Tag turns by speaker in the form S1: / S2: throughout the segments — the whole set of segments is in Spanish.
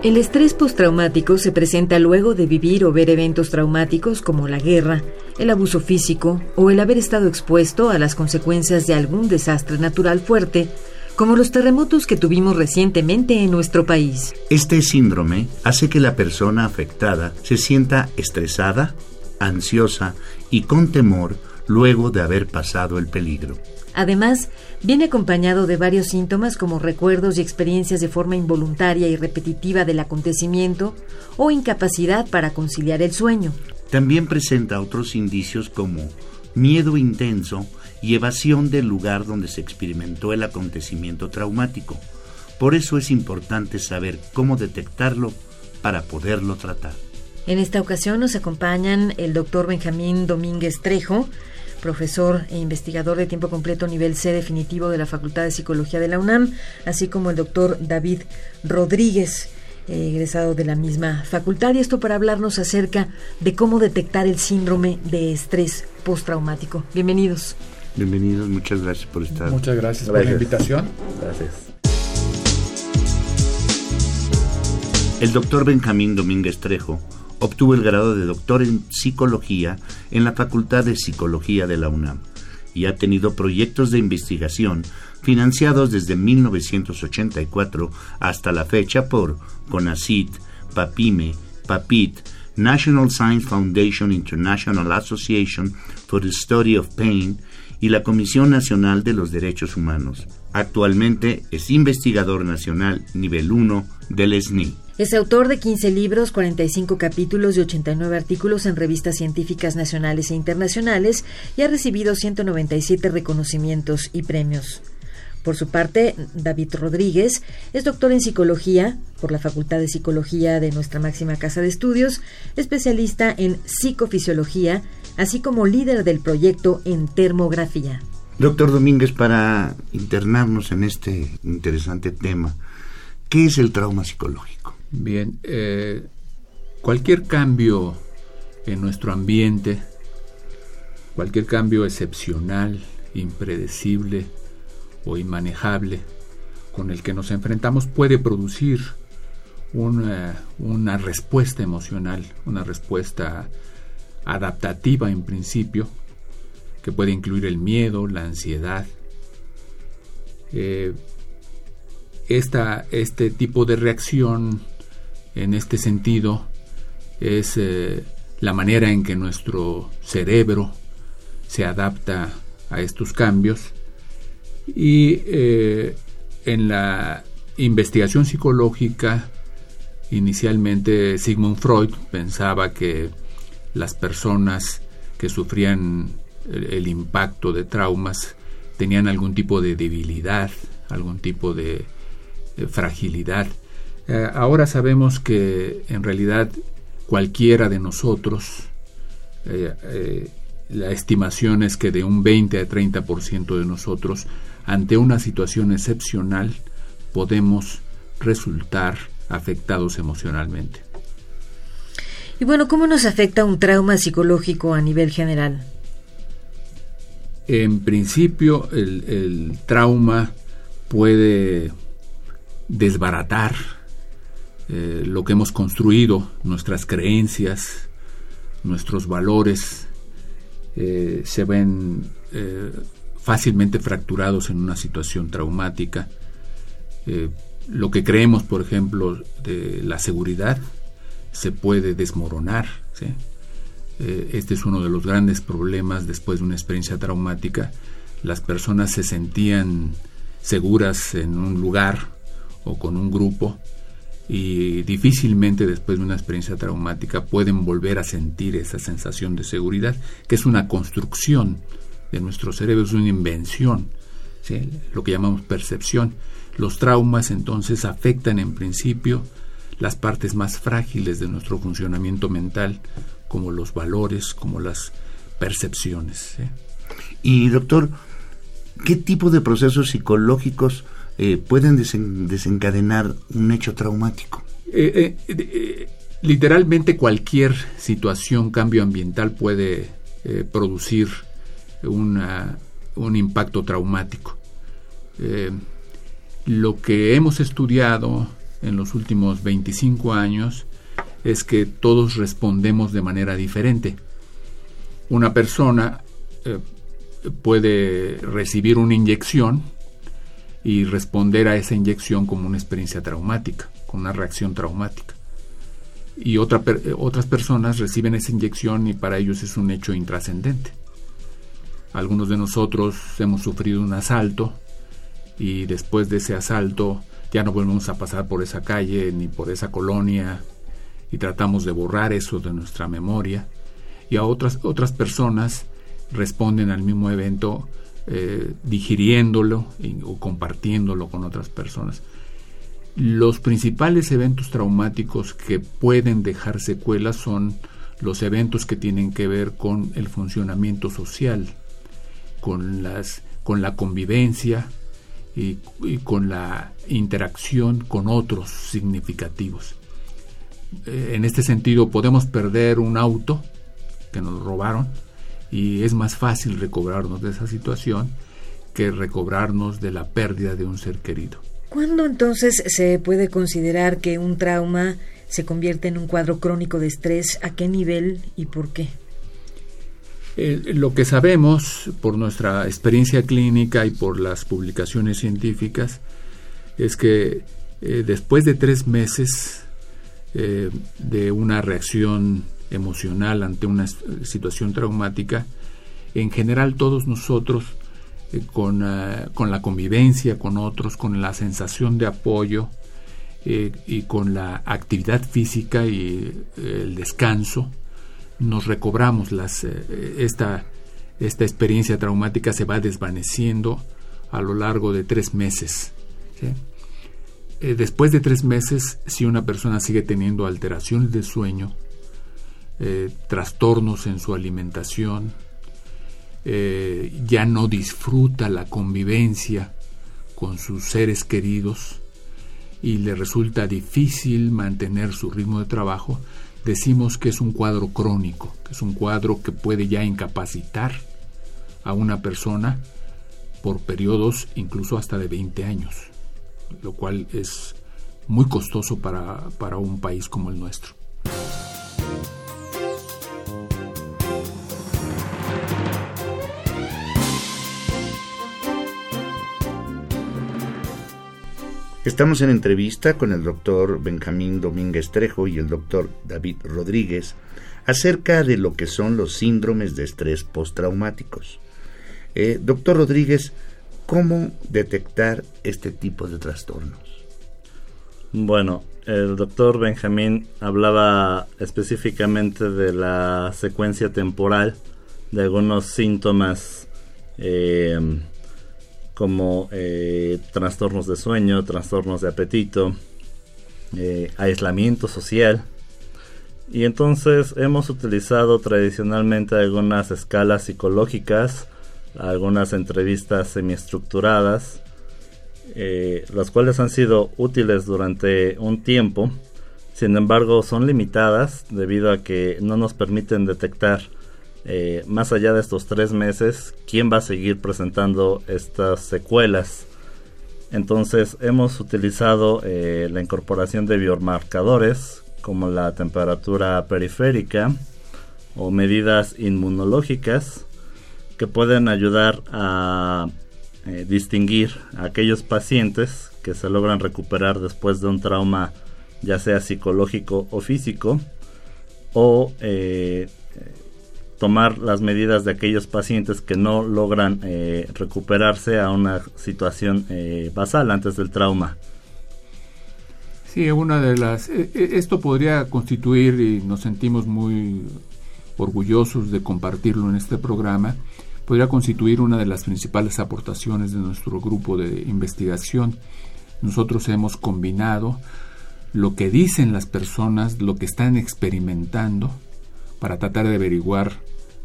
S1: El estrés postraumático se presenta luego de vivir o ver eventos traumáticos como la guerra, el abuso físico o el haber estado expuesto a las consecuencias de algún desastre natural fuerte, como los terremotos que tuvimos recientemente en nuestro país.
S2: Este síndrome hace que la persona afectada se sienta estresada, ansiosa y con temor luego de haber pasado el peligro.
S1: Además, viene acompañado de varios síntomas como recuerdos y experiencias de forma involuntaria y repetitiva del acontecimiento o incapacidad para conciliar el sueño.
S2: También presenta otros indicios como miedo intenso y evasión del lugar donde se experimentó el acontecimiento traumático. Por eso es importante saber cómo detectarlo para poderlo tratar.
S1: En esta ocasión nos acompañan el doctor Benjamín Domínguez Trejo, profesor e investigador de tiempo completo nivel C definitivo de la Facultad de Psicología de la UNAM, así como el doctor David Rodríguez, eh, egresado de la misma facultad, y esto para hablarnos acerca de cómo detectar el síndrome de estrés postraumático. Bienvenidos.
S2: Bienvenidos, muchas gracias por estar.
S3: Muchas gracias, por la invitación.
S2: Gracias. El doctor Benjamín Domínguez Trejo obtuvo el grado de doctor en psicología en la Facultad de Psicología de la UNAM y ha tenido proyectos de investigación financiados desde 1984 hasta la fecha por CONACIT, PAPIME, PAPIT, National Science Foundation International Association for the Study of Pain y la Comisión Nacional de los Derechos Humanos. Actualmente es investigador nacional nivel 1 del SNI.
S1: Es autor de 15 libros, 45 capítulos y 89 artículos en revistas científicas nacionales e internacionales y ha recibido 197 reconocimientos y premios. Por su parte, David Rodríguez es doctor en psicología por la Facultad de Psicología de nuestra máxima casa de estudios, especialista en psicofisiología, así como líder del proyecto en termografía.
S2: Doctor Domínguez, para internarnos en este interesante tema, ¿qué es el trauma psicológico?
S3: Bien, eh, cualquier cambio en nuestro ambiente, cualquier cambio excepcional, impredecible o inmanejable con el que nos enfrentamos puede producir una, una respuesta emocional, una respuesta adaptativa en principio, que puede incluir el miedo, la ansiedad. Eh, esta, este tipo de reacción en este sentido es eh, la manera en que nuestro cerebro se adapta a estos cambios. Y eh, en la investigación psicológica inicialmente Sigmund Freud pensaba que las personas que sufrían el, impacto de traumas tenían algún tipo de debilidad, algún tipo de fragilidad eh, ahora sabemos que en realidad cualquiera de nosotros, eh, eh, la estimación es que de un 20 a 30% de nosotros, ante una situación excepcional, podemos resultar afectados emocionalmente.
S1: Y bueno, ¿cómo nos afecta un trauma psicológico a nivel general?
S3: En principio, el trauma puede desbaratar eh, lo que hemos construido, nuestras creencias, nuestros valores, eh, se ven eh, fácilmente fracturados en una situación traumática. lo que creemos, por ejemplo, de la seguridad, se puede desmoronar. este es uno de los grandes problemas después de una experiencia traumática. Las personas se sentían seguras en un lugar o con un grupo y difícilmente después de una experiencia traumática pueden volver a sentir esa sensación de seguridad, que es una construcción de nuestro cerebro, es una invención, lo que llamamos percepción. Los traumas entonces afectan en principio las partes más frágiles de nuestro funcionamiento mental, como los valores, como las percepciones.
S2: Y doctor, ¿qué tipo de procesos psicológicos eh, pueden desencadenar un hecho traumático?
S3: Eh, eh, literalmente cualquier situación, cambio ambiental puede producir un impacto traumático. lo que hemos estudiado en los últimos 25 años es que todos respondemos de manera diferente. Una persona puede recibir una inyección y responder a esa inyección como una experiencia traumática, con una reacción traumática. Y otra, otras personas reciben esa inyección y para ellos es un hecho intrascendente. Algunos de nosotros hemos sufrido un asalto y después de ese asalto ya no volvemos a pasar por esa calle ni por esa colonia y tratamos de borrar eso de nuestra memoria. Y a otras, otras personas responden al mismo evento eh, digiriéndolo o compartiéndolo con otras personas. Los principales eventos traumáticos que pueden dejar secuelas son los eventos que tienen que ver con el funcionamiento social, con, las, con la convivencia y, con la interacción con otros significativos. Eh, en este sentido, podemos perder un auto que nos robaron, y es más fácil recobrarnos de esa situación que recobrarnos de la pérdida de un ser querido.
S1: ¿Cuándo entonces se puede considerar que un trauma se convierte en un cuadro crónico de estrés? ¿A qué nivel y por qué?
S3: Eh, lo que sabemos por nuestra experiencia clínica y por las publicaciones científicas es que eh, después de tres meses eh, de una reacción emocional ante una situación traumática, en general todos nosotros eh, con, ah, con, la convivencia con otros, con la sensación de apoyo eh, y con la actividad física y eh, el descanso, nos recobramos las, esta, esta experiencia traumática se va desvaneciendo a lo largo de tres meses. después de tres meses, si una persona sigue teniendo alteraciones de sueño, eh, trastornos en su alimentación, eh, ya no disfruta la convivencia con sus seres queridos y le resulta difícil mantener su ritmo de trabajo, decimos que es un cuadro crónico, que es un cuadro que puede ya incapacitar a una persona por periodos incluso hasta de 20 años, lo cual es muy costoso para, para un país como el nuestro.
S2: Estamos en entrevista con el doctor Benjamín Domínguez Trejo y el doctor David Rodríguez acerca de lo que son los síndromes de estrés postraumáticos. Eh, doctor Rodríguez, ¿cómo detectar este tipo de trastornos?
S4: Bueno, el doctor Benjamín hablaba específicamente de la secuencia temporal de algunos síntomas eh, como eh, trastornos de sueño, trastornos de apetito, eh, aislamiento social. Y entonces hemos utilizado tradicionalmente algunas escalas psicológicas, algunas entrevistas semiestructuradas, eh, las cuales han sido útiles durante un tiempo, sin embargo son limitadas debido a que no nos permiten detectar eh, más allá de estos tres meses, quién va a seguir presentando estas secuelas. Entonces hemos utilizado eh, la incorporación de biomarcadores como la temperatura periférica o medidas inmunológicas que pueden ayudar a eh, distinguir a aquellos pacientes que se logran recuperar después de un trauma ya sea psicológico o físico o tomar las medidas de aquellos pacientes que no logran eh, recuperarse a una situación eh, basal antes del trauma.
S3: Sí, una de las e, e, esto podría constituir y nos sentimos muy orgullosos de compartirlo en este programa. Podría constituir una de las principales aportaciones de nuestro grupo de investigación nosotros hemos combinado lo que dicen las personas, lo que están experimentando, para tratar de averiguar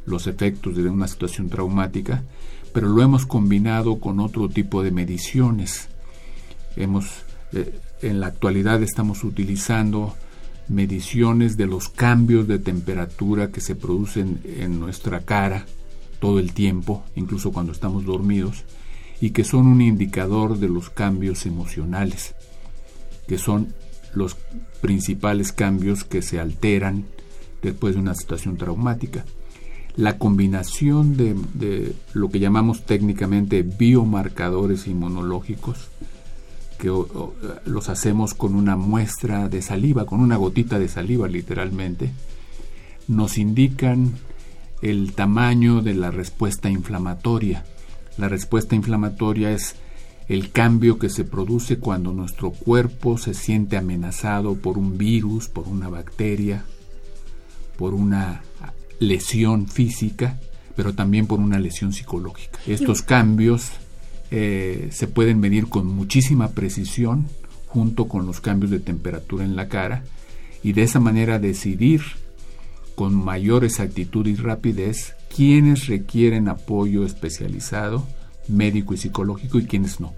S3: los efectos de una situación traumática, pero lo hemos combinado con otro tipo de mediciones. Hemos, eh, en la actualidad estamos utilizando mediciones de los cambios de temperatura que se producen en nuestra cara todo el tiempo, incluso cuando estamos dormidos, y que son un indicador de los cambios emocionales, que son los principales cambios que se alteran después de una situación traumática. La combinación de, lo que llamamos técnicamente biomarcadores inmunológicos, que los hacemos con una muestra de saliva, con una gotita de saliva literalmente, nos indican el tamaño de la respuesta inflamatoria. La respuesta inflamatoria es el cambio que se produce cuando nuestro cuerpo se siente amenazado por un virus, por una bacteria, por una lesión física, pero también por una lesión psicológica. Estos cambios eh, se pueden medir con muchísima precisión junto con los cambios de temperatura en la cara y de esa manera decidir con mayor exactitud y rapidez quiénes requieren apoyo especializado, médico y psicológico y quiénes no.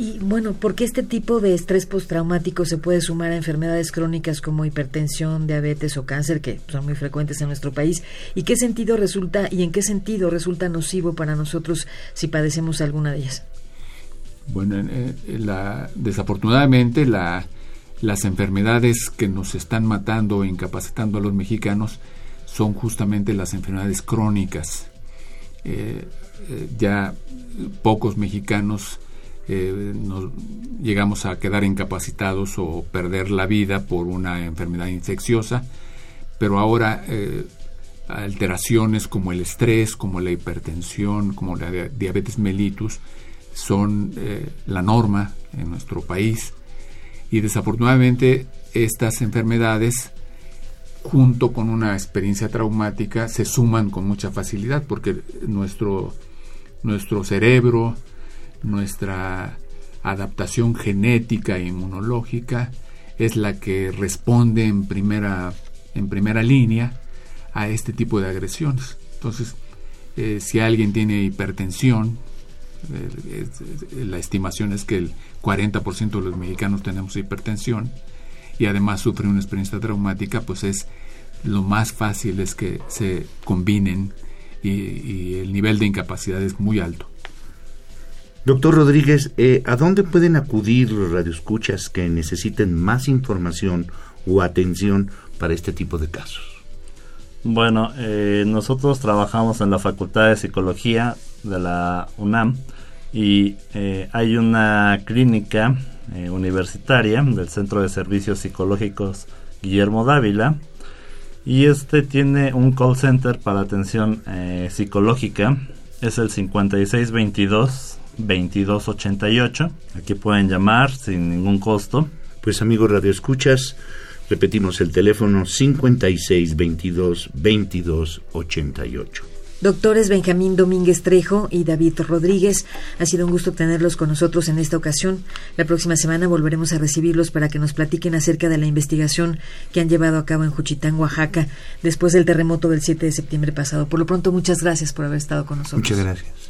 S1: Y bueno, ¿por qué este tipo de estrés postraumático se puede sumar a enfermedades crónicas como hipertensión, diabetes o cáncer, que son muy frecuentes en nuestro país? ¿Y qué sentido resulta y en qué sentido resulta nocivo para nosotros si padecemos alguna de ellas?
S3: Bueno, eh, la, desafortunadamente la, las enfermedades que nos están matando o incapacitando a los mexicanos son justamente las enfermedades crónicas. Eh, eh, ya pocos mexicanos eh, nos llegamos a quedar incapacitados o perder la vida por una enfermedad infecciosa, pero ahora eh, alteraciones como el estrés, como la hipertensión, como la diabetes mellitus son eh, la norma en nuestro país. Y desafortunadamente estas enfermedades junto con una experiencia traumática se suman con mucha facilidad porque nuestro, nuestro cerebro, nuestra adaptación genética e inmunológica es la que responde en primera, en primera línea a este tipo de agresiones. Entonces, eh, si alguien tiene hipertensión, eh, la estimación es que el 40% de los mexicanos tenemos hipertensión y además sufre una experiencia traumática, pues es lo más fácil es que se combinen y el nivel de incapacidad es muy alto.
S2: Doctor Rodríguez, eh, ¿a dónde pueden acudir los radioescuchas que necesiten más información o atención para este tipo de casos?
S4: Bueno, eh, nosotros trabajamos en la Facultad de Psicología de la UNAM y eh, hay una clínica universitaria del Centro de Servicios Psicológicos Guillermo Dávila y este tiene un call center para atención psicológica, es el 5622 2288. Aquí pueden llamar sin ningún costo.
S2: Pues amigos Radio Escuchas, repetimos el teléfono 5622 2288.
S1: Doctores Benjamín Domínguez Trejo y David Rodríguez, ha sido un gusto tenerlos con nosotros en esta ocasión. La próxima semana volveremos a recibirlos para que nos platiquen acerca de la investigación que han llevado a cabo en Juchitán, Oaxaca, después del terremoto del 7 de septiembre pasado. Por lo pronto, muchas gracias por haber estado con nosotros.
S2: Muchas gracias.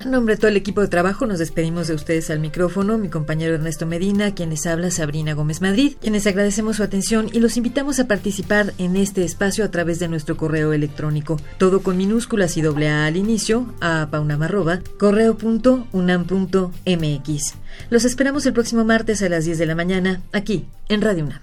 S1: En nombre de todo el equipo de trabajo nos despedimos de ustedes al micrófono, mi compañero Ernesto Medina, quienes habla Sabrina Gómez Madrid, quienes agradecemos su atención y los invitamos a participar en este espacio a través de nuestro correo electrónico, todo con minúsculas y doble A al inicio, a paunamarroba, correo.unam.mx. Los esperamos el próximo martes a las 10 de la mañana, aquí, en Radio UNAM.